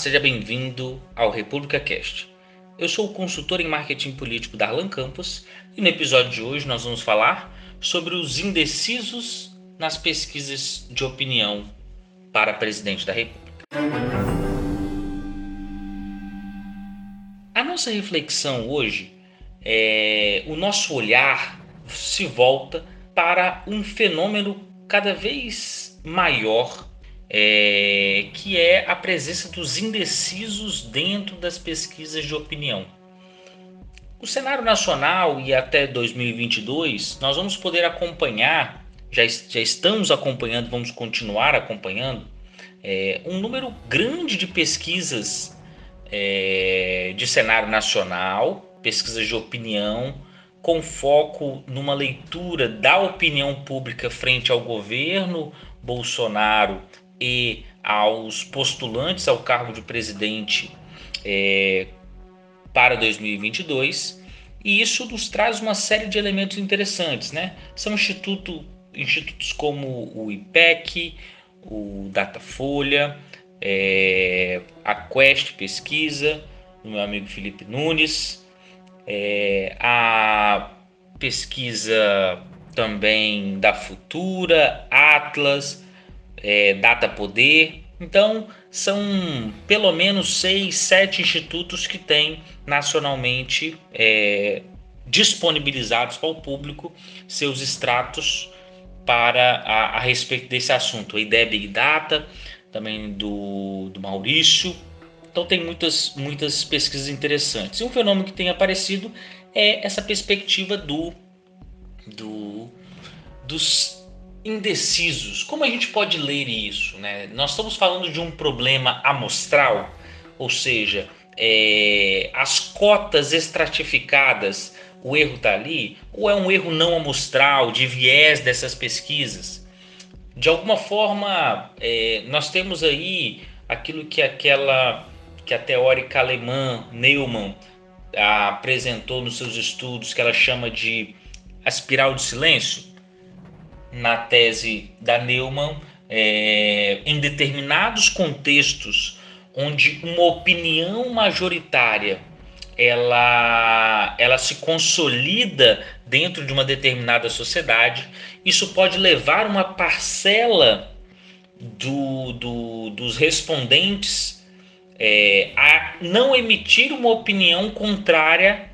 Seja bem-vindo ao República Cast. Eu sou o consultor em marketing político Darlan Campos e no episódio de hoje nós vamos falar sobre os indecisos nas pesquisas de opinião para presidente da República. A nossa reflexão hoje é o nosso olhar se volta para um fenômeno cada vez maior é, que é a presença dos indecisos dentro das pesquisas de opinião. O cenário nacional e até 2022, nós vamos poder acompanhar, já, já estamos acompanhando, vamos continuar acompanhando, é, um número grande de pesquisas é, de cenário nacional, pesquisas de opinião, com foco numa leitura da opinião pública frente ao governo Bolsonaro e aos postulantes ao cargo de presidente é, para 2022 e isso nos traz uma série de elementos interessantes, né? São instituto, institutos como o IPEC, o Datafolha, é, a Quest Pesquisa, do meu amigo Felipe Nunes, é, a pesquisa também da Futura, Atlas, é, Data Poder. Então, são pelo menos seis, sete institutos que têm nacionalmente é, disponibilizados para o público seus extratos para a, a, respeito desse assunto. A ideia Big Data, também do, do Maurício. Então, tem muitas, muitas pesquisas interessantes. E um fenômeno que tem aparecido é essa perspectiva do, do dos indecisos. Como a gente pode ler isso? Né? Nós estamos falando de um problema amostral, ou seja, é, as cotas estratificadas, o erro está ali, ou é um erro não amostral, de viés dessas pesquisas? De alguma forma, é, nós temos aí aquilo que aquela que a teórica alemã Neumann apresentou nos seus estudos, que ela chama de a espiral de silêncio, na tese da Neumann, é, em determinados contextos onde uma opinião majoritária ela, ela se consolida dentro de uma determinada sociedade, isso pode levar uma parcela do, do, dos respondentes é, a não emitir uma opinião contrária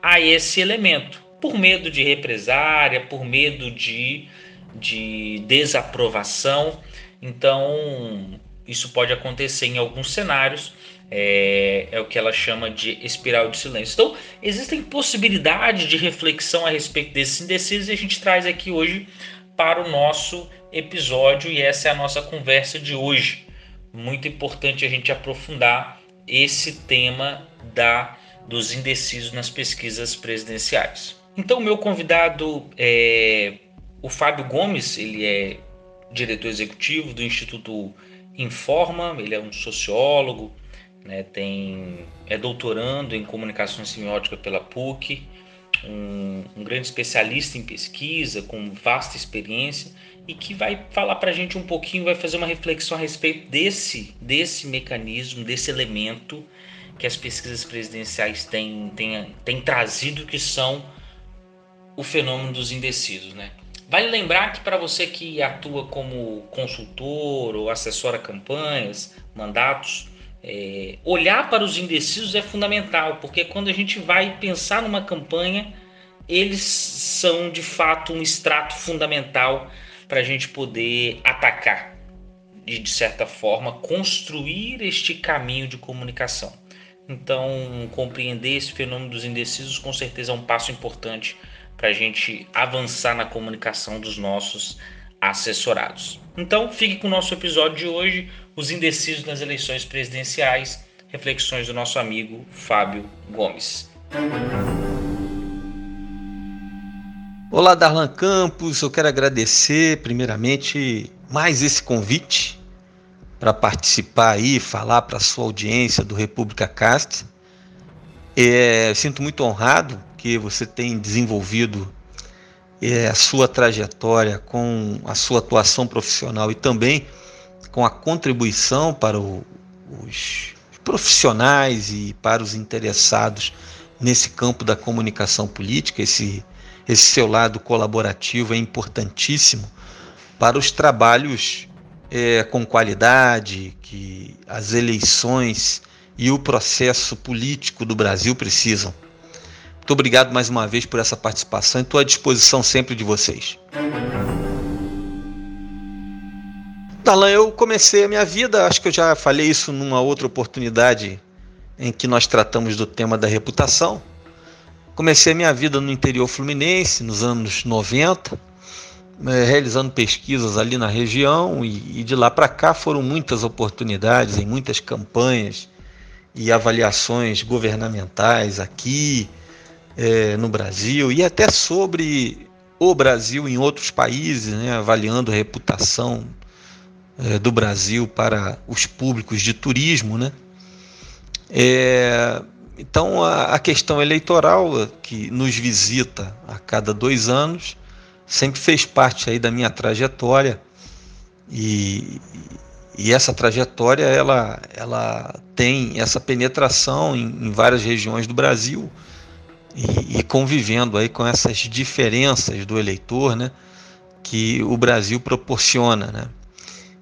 a esse elemento, por medo de represária, por medo de de desaprovação. Então, isso pode acontecer em alguns cenários. É, é, o que ela chama de espiral de silêncio. Então, existem possibilidades de reflexão a respeito desses indecisos e a gente traz aqui hoje para o nosso episódio e essa é a nossa conversa de hoje. Muito importante a gente aprofundar esse tema da dos indecisos nas pesquisas presidenciais. Então, meu convidado é o Fábio Gomes, ele é diretor executivo do Instituto Informa, ele é um sociólogo, né, tem, é doutorando em comunicação semiótica pela PUC, um, um, grande especialista em pesquisa, com vasta experiência, e que vai falar para a gente um pouquinho, vai fazer uma reflexão a respeito desse, desse mecanismo, desse elemento que as pesquisas presidenciais têm, têm, têm trazido, que são o fenômeno dos indecisos. Né? Vale lembrar que para você que atua como consultor ou assessora campanhas, mandatos, é, olhar para os indecisos é fundamental, porque quando a gente vai pensar numa campanha, eles são de fato um extrato fundamental para a gente poder atacar e, de certa forma, construir este caminho de comunicação. Então, compreender esse fenômeno dos indecisos com certeza é um passo importante para a gente avançar na comunicação dos nossos assessorados. Então, fique com o nosso episódio de hoje, os indecisos nas eleições presidenciais, reflexões do nosso amigo Fábio Gomes. Olá, Darlan Campos, eu quero agradecer primeiramente mais esse convite para participar aí, falar para a sua audiência do República Cast. É, sinto muito honrado que você tem desenvolvido é, a sua trajetória com a sua atuação profissional e também com a contribuição para o, os profissionais e para os interessados nesse campo da comunicação política. Esse, esse seu lado colaborativo é importantíssimo para os trabalhos é, com qualidade que as eleições e o processo político do Brasil precisam. Muito obrigado mais uma vez por essa participação e estou à disposição sempre de vocês. Darlan, eu comecei a minha vida, acho que eu já falei isso numa outra oportunidade em que nós tratamos do tema da reputação. Comecei a minha vida no interior fluminense, nos anos 90, é, realizando pesquisas ali na região, e, e de lá para cá foram muitas oportunidades em muitas campanhas e avaliações governamentais aqui é, no Brasil e até sobre o Brasil em outros países, né, avaliando a reputação é, do Brasil para os públicos de turismo, né? É, então a, a, questão eleitoral que nos visita a cada dois anos sempre fez parte aí da minha trajetória e, e essa trajetória ela, ela tem essa penetração em, em várias regiões do Brasil e, e, convivendo aí com essas diferenças do eleitor, né, que o Brasil proporciona, né.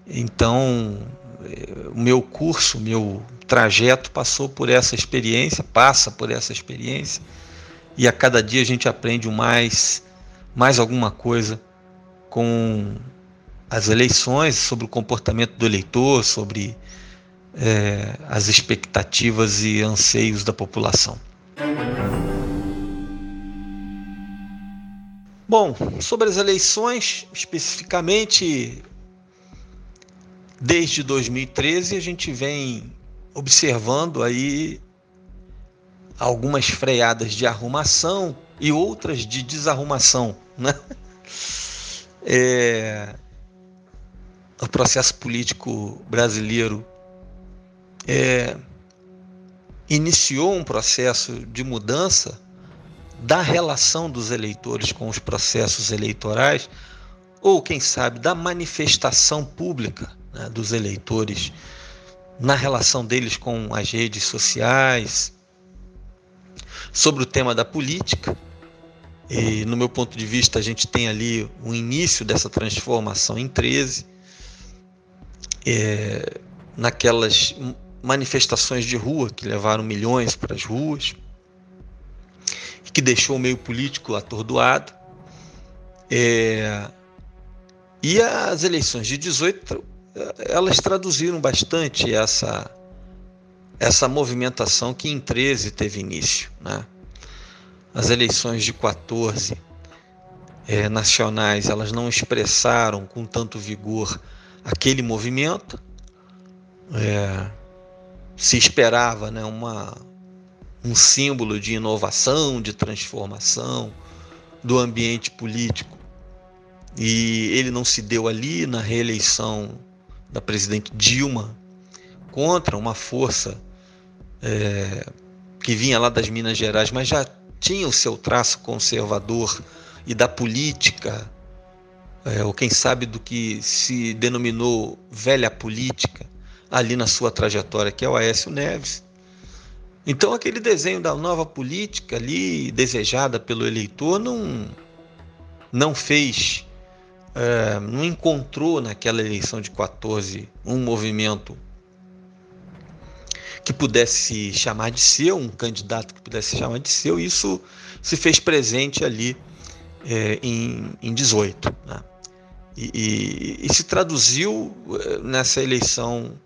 Então, eh, o meu curso, meu trajeto passou por essa experiência, passa por essa experiência, e a cada dia a gente aprende mais, mais alguma coisa com as eleições, sobre o comportamento do eleitor, sobre é, as expectativas e anseios da população. Bom, sobre as eleições, especificamente, Desde 2013 a gente vem observando aí algumas freadas de arrumação e outras de desarrumação, né? É, o processo político brasileiro é, iniciou um processo de mudança da relação dos eleitores com os processos eleitorais, ou quem sabe da manifestação pública né, dos eleitores na relação deles com as redes sociais, sobre o tema da política. E, no meu ponto de vista, a gente tem ali o início dessa transformação em 13, é, naquelas manifestações de rua que levaram milhões para as ruas, que deixou o meio político atordoado. É, e as eleições de 18 elas traduziram bastante essa essa movimentação que em 13 teve início, né? As eleições de 14 é, nacionais, elas não expressaram com tanto vigor aquele movimento. É, se esperava né, uma, um símbolo de inovação, de transformação do ambiente político. E ele não se deu ali na reeleição da presidente Dilma contra uma força é, que vinha lá das Minas Gerais, mas já tinha o seu traço conservador e da política, é, ou quem sabe do que se denominou velha política, ali na sua trajetória, que é o Aécio Neves. Então, aquele desenho da nova política ali, desejada pelo eleitor, não, não fez é, não encontrou naquela eleição de 14 um movimento que pudesse chamar de seu, um candidato que pudesse chamar de seu, isso se fez presente ali é, em, em 18. Né? E, e, e, se traduziu é, nessa eleição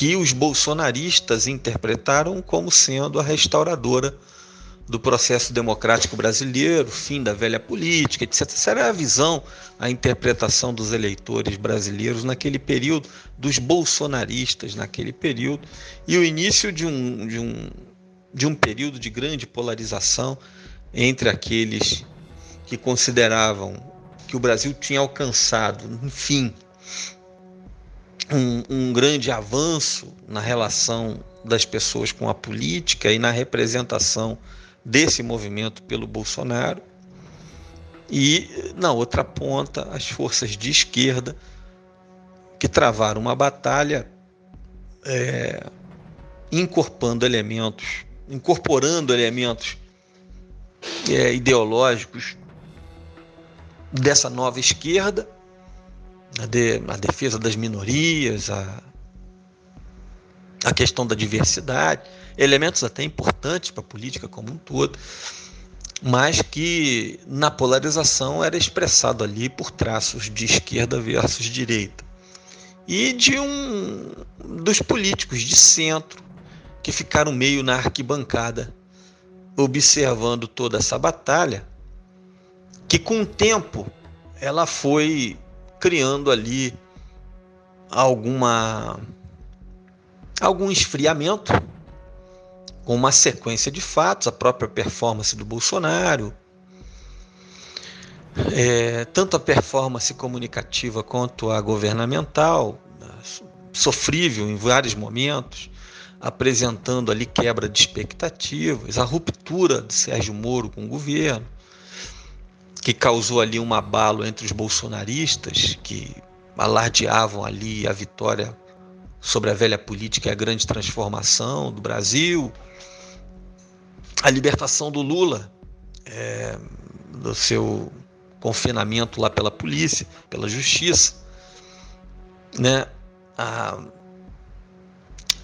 que os bolsonaristas interpretaram como sendo a restauradora do processo democrático brasileiro, fim da velha política, etc. Essa era a visão, a interpretação dos eleitores brasileiros naquele período, dos bolsonaristas naquele período, e o início de um, de um, de um período de grande polarização entre aqueles que consideravam que o Brasil tinha alcançado, enfim, um, um grande avanço na relação das pessoas com a política e na representação desse movimento pelo Bolsonaro. E na outra ponta, as forças de esquerda que travaram uma batalha é, incorporando elementos, incorporando elementos é, ideológicos dessa nova esquerda, a, de, a defesa das minorias, a, a questão da diversidade, elementos até importantes para a política como um todo, mas que na polarização era expressado ali por traços de esquerda versus direita. E de um dos políticos de centro que ficaram meio na arquibancada observando toda essa batalha, que com o tempo ela foi criando ali alguma algum esfriamento com uma sequência de fatos, a própria performance do Bolsonaro, é, tanto a performance comunicativa quanto a governamental, sofrível em vários momentos, apresentando ali quebra de expectativas, a ruptura de Sérgio Moro com o governo, que causou ali um abalo entre os bolsonaristas que alardeavam ali a vitória sobre a velha política e a grande transformação do Brasil, a libertação do Lula é, do seu confinamento lá pela polícia, pela justiça, né? A,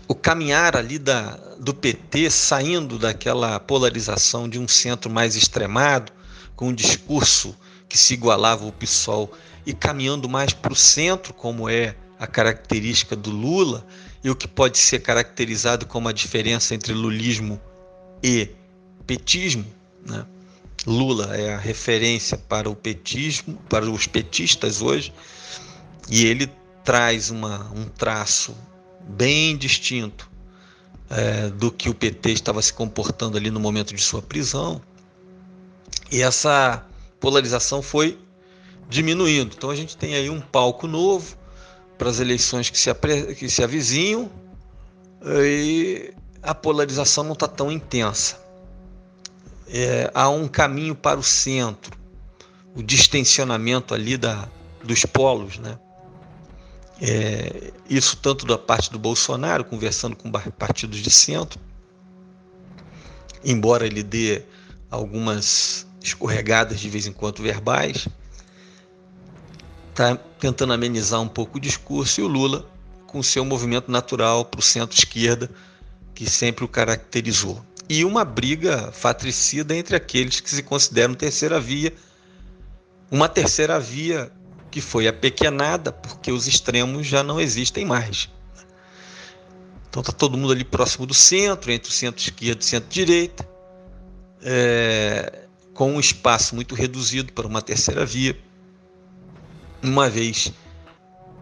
o caminhar ali da, do PT saindo daquela polarização de um centro mais extremado, com um discurso que se igualava ao PSOL, e caminhando mais para o centro, como é a característica do Lula, e o que pode ser caracterizado como a diferença entre lulismo e petismo. Né? Lula é a referência para o petismo, para os petistas hoje, e ele traz uma, um traço bem distinto é, do que o PT estava se comportando ali no momento de sua prisão. E essa polarização foi diminuindo. Então a gente tem aí um palco novo para as eleições que se, que se avizinham e a polarização não está tão intensa. É, há um caminho para o centro, o distensionamento ali da, dos polos, né? É, isso tanto da parte do Bolsonaro, conversando com partidos de centro, embora ele dê algumas escorregadas de vez em quando verbais, está tentando amenizar um pouco o discurso, e o Lula com seu movimento natural para o centro-esquerda, que sempre o caracterizou. E uma briga fatricida entre aqueles que se consideram terceira via, uma terceira via que foi apequenada porque os extremos já não existem mais. Então está todo mundo ali próximo do centro, entre o centro-esquerda e o centro-direita, é, com um espaço muito reduzido para uma terceira via, uma vez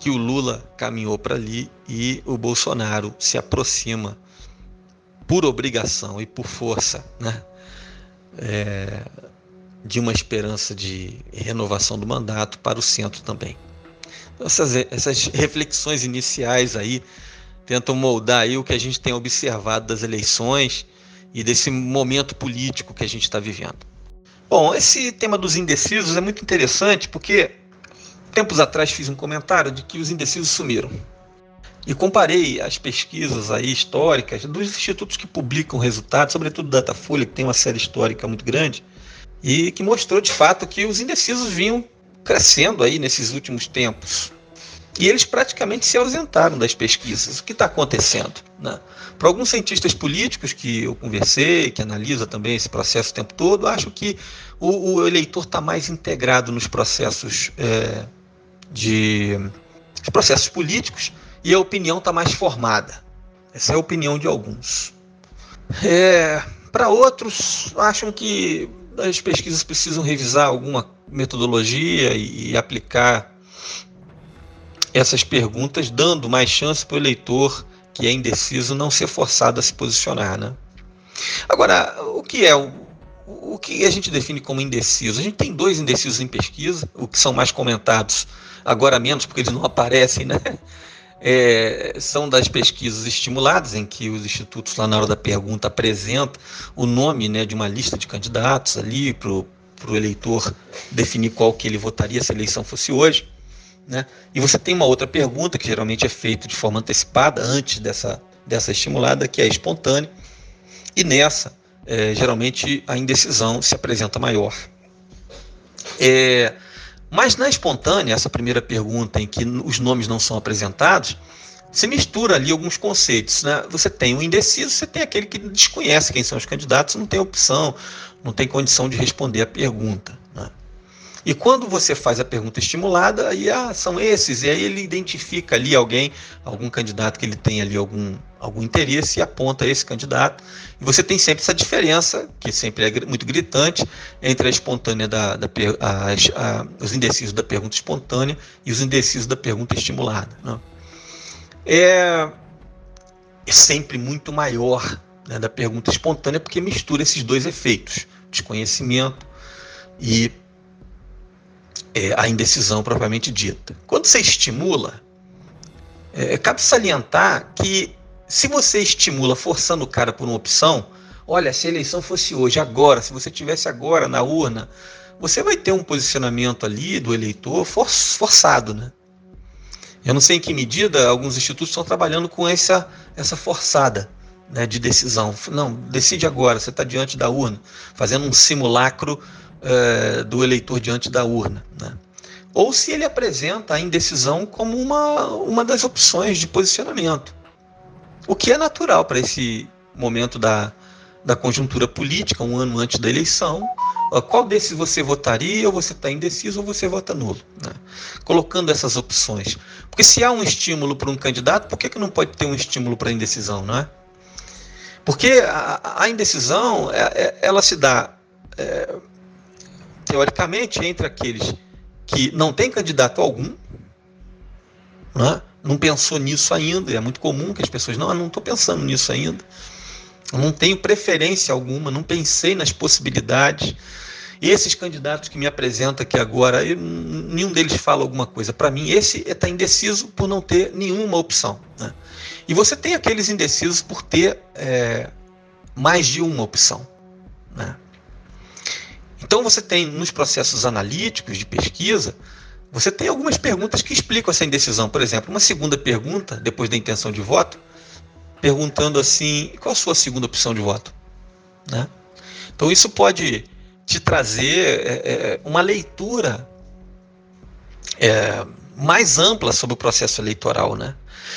que o Lula caminhou para ali e o Bolsonaro se aproxima por obrigação e por força, né? É, de uma esperança de renovação do mandato para o centro também. Então, essas, essas reflexões iniciais aí tentam moldar aí o que a gente tem observado das eleições e desse momento político que a gente está vivendo. Bom, esse tema dos indecisos é muito interessante porque tempos atrás fiz um comentário de que os indecisos sumiram. E comparei as pesquisas aí históricas dos institutos que publicam resultados, sobretudo Datafolha, que tem uma série histórica muito grande, e que mostrou de fato que os indecisos vinham crescendo aí nesses últimos tempos. E eles praticamente se ausentaram das pesquisas. O que está acontecendo? Né? Para alguns cientistas políticos que eu conversei, que analisam também esse processo o tempo todo, acho que o, o eleitor está mais integrado nos processos é, de os processos políticos e a opinião está mais formada. Essa é a opinião de alguns. É, Para outros, acham que as pesquisas precisam revisar alguma metodologia e, e aplicar essas perguntas, dando mais chance para o eleitor que é indeciso não ser forçado a se posicionar. Né? Agora, o que é o, o que a gente define como indeciso? A gente tem dois indecisos em pesquisa, o que são mais comentados, agora menos porque eles não aparecem, né? é, são das pesquisas estimuladas, em que os institutos, lá na hora da pergunta, apresentam o nome né, de uma lista de candidatos ali para o eleitor definir qual que ele votaria se a eleição fosse hoje. Né? E você tem uma outra pergunta que geralmente é feita de forma antecipada, antes dessa dessa estimulada, que é espontânea, e nessa, é, geralmente, a indecisão se apresenta maior. É, mas na espontânea, essa primeira pergunta em que os nomes não são apresentados, se mistura ali alguns conceitos. Né? Você tem o indeciso, você tem aquele que desconhece quem são os candidatos, não tem opção, não tem condição de responder a pergunta. E quando você faz a pergunta estimulada, aí ah, são esses, e aí ele identifica ali alguém, algum candidato que ele tem ali algum, algum interesse e aponta esse candidato. E você tem sempre essa diferença, que sempre é muito gritante, entre a espontânea da, da a, a, os indecisos da pergunta espontânea e os indecisos da pergunta estimulada. Né? É, é sempre muito maior né, da pergunta espontânea, porque mistura esses dois efeitos, desconhecimento e é, a indecisão propriamente dita. Quando você estimula, é, cabe salientar que se você estimula forçando o cara por uma opção, olha, se a eleição fosse hoje, agora, se você tivesse agora na urna, você vai ter um posicionamento ali do eleitor for, forçado, né? Eu não sei em que medida alguns institutos estão trabalhando com essa, essa forçada né, de decisão. Não, decide agora, você está diante da urna, fazendo um simulacro é, do eleitor diante da urna. Né? Ou se ele apresenta a indecisão como uma, uma das opções de posicionamento. O que é natural para esse momento da, da conjuntura política, um ano antes da eleição. Qual desses você votaria, ou você está indeciso, ou você vota nulo? Né? Colocando essas opções. Porque se há um estímulo para um candidato, por que, que não pode ter um estímulo para a indecisão? Não é? Porque a, a indecisão, é, é, ela se dá é, teoricamente, entre aqueles que não têm candidato algum, né? não pensou nisso ainda, é muito comum que as pessoas, não, eu não estou pensando nisso ainda, eu não tenho preferência alguma, não pensei nas possibilidades. E esses candidatos que me apresentam aqui agora, eu, nenhum deles fala alguma coisa. Para mim, esse está indeciso por não ter nenhuma opção. Né? E você tem aqueles indecisos por ter é, mais de uma opção. Né? Então você tem nos processos analíticos de pesquisa, você tem algumas perguntas que explicam essa indecisão. Por exemplo, uma segunda pergunta, depois da intenção de voto, perguntando assim: qual a sua segunda opção de voto? Né? Então isso pode te trazer é, é, uma leitura é, mais ampla sobre o processo eleitoral. Né?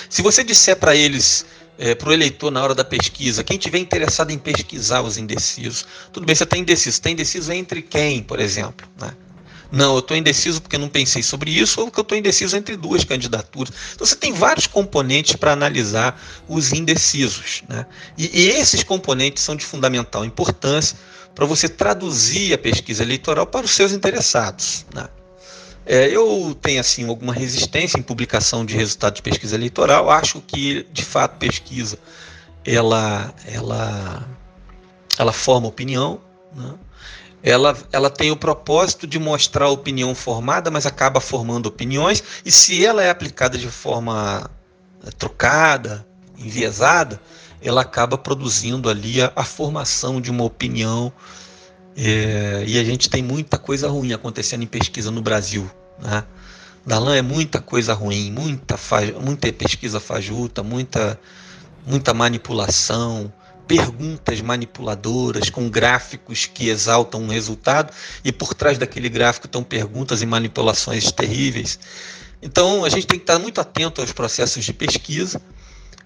Se você disser para eles é, para o eleitor na hora da pesquisa, quem tiver interessado em pesquisar os indecisos, tudo bem, você está indeciso, está indeciso entre quem, por exemplo? Né? Não, eu estou indeciso porque não pensei sobre isso, ou porque eu estou indeciso entre duas candidaturas. Então você tem vários componentes para analisar os indecisos. Né? E, e esses componentes são de fundamental importância para você traduzir a pesquisa eleitoral para os seus interessados. Né? É, eu tenho assim alguma resistência em publicação de resultados de pesquisa eleitoral. Acho que de fato pesquisa ela ela ela forma opinião, né? ela, ela tem o propósito de mostrar a opinião formada, mas acaba formando opiniões, e se ela é aplicada de forma é, trocada, enviesada, ela acaba produzindo ali a, a formação de uma opinião é, e a gente tem muita coisa ruim acontecendo em pesquisa no Brasil. Né? Darlan é muita coisa ruim, muita, muita pesquisa fajuta, muita, muita manipulação, perguntas manipuladoras com gráficos que exaltam um resultado e por trás daquele gráfico estão perguntas e manipulações terríveis. Então a gente tem que estar muito atento aos processos de pesquisa,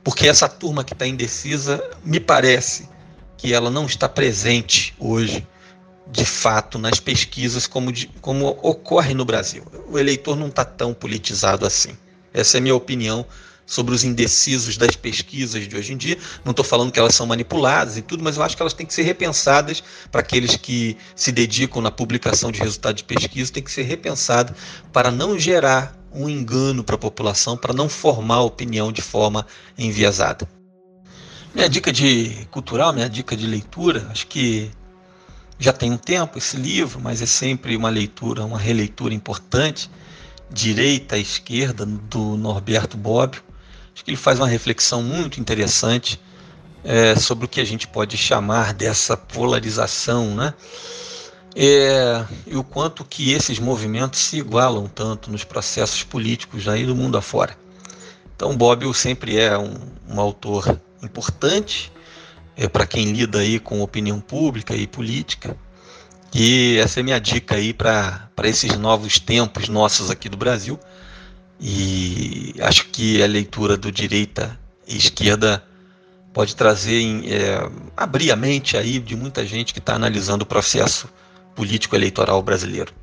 porque essa turma que está indecisa, me parece que ela não está presente hoje de fato nas pesquisas como, de, como ocorre no Brasil. O eleitor não está tão politizado assim. Essa é a minha opinião sobre os indecisos das pesquisas de hoje em dia. Não estou falando que elas são manipuladas e tudo, mas eu acho que elas têm que ser repensadas para aqueles que se dedicam na publicação de resultados de pesquisa, tem que ser repensada para não gerar um engano para a população, para não formar opinião de forma enviesada. Minha dica de cultural, minha dica de leitura, acho que já tem um tempo esse livro, mas é sempre uma leitura, uma releitura importante, direita e esquerda, do Norberto Bobbio. Acho que ele faz uma reflexão muito interessante é, sobre o que a gente pode chamar dessa polarização, né? É, e o quanto que esses movimentos se igualam tanto nos processos políticos aí do mundo afora. Então, Bobbio sempre é um, um autor importante é, para quem lida aí com opinião pública e política. E essa é minha dica aí para esses novos tempos nossos aqui do Brasil. E acho que a leitura do direita e esquerda pode trazer, é, abrir a mente aí de muita gente que está analisando o processo político eleitoral brasileiro.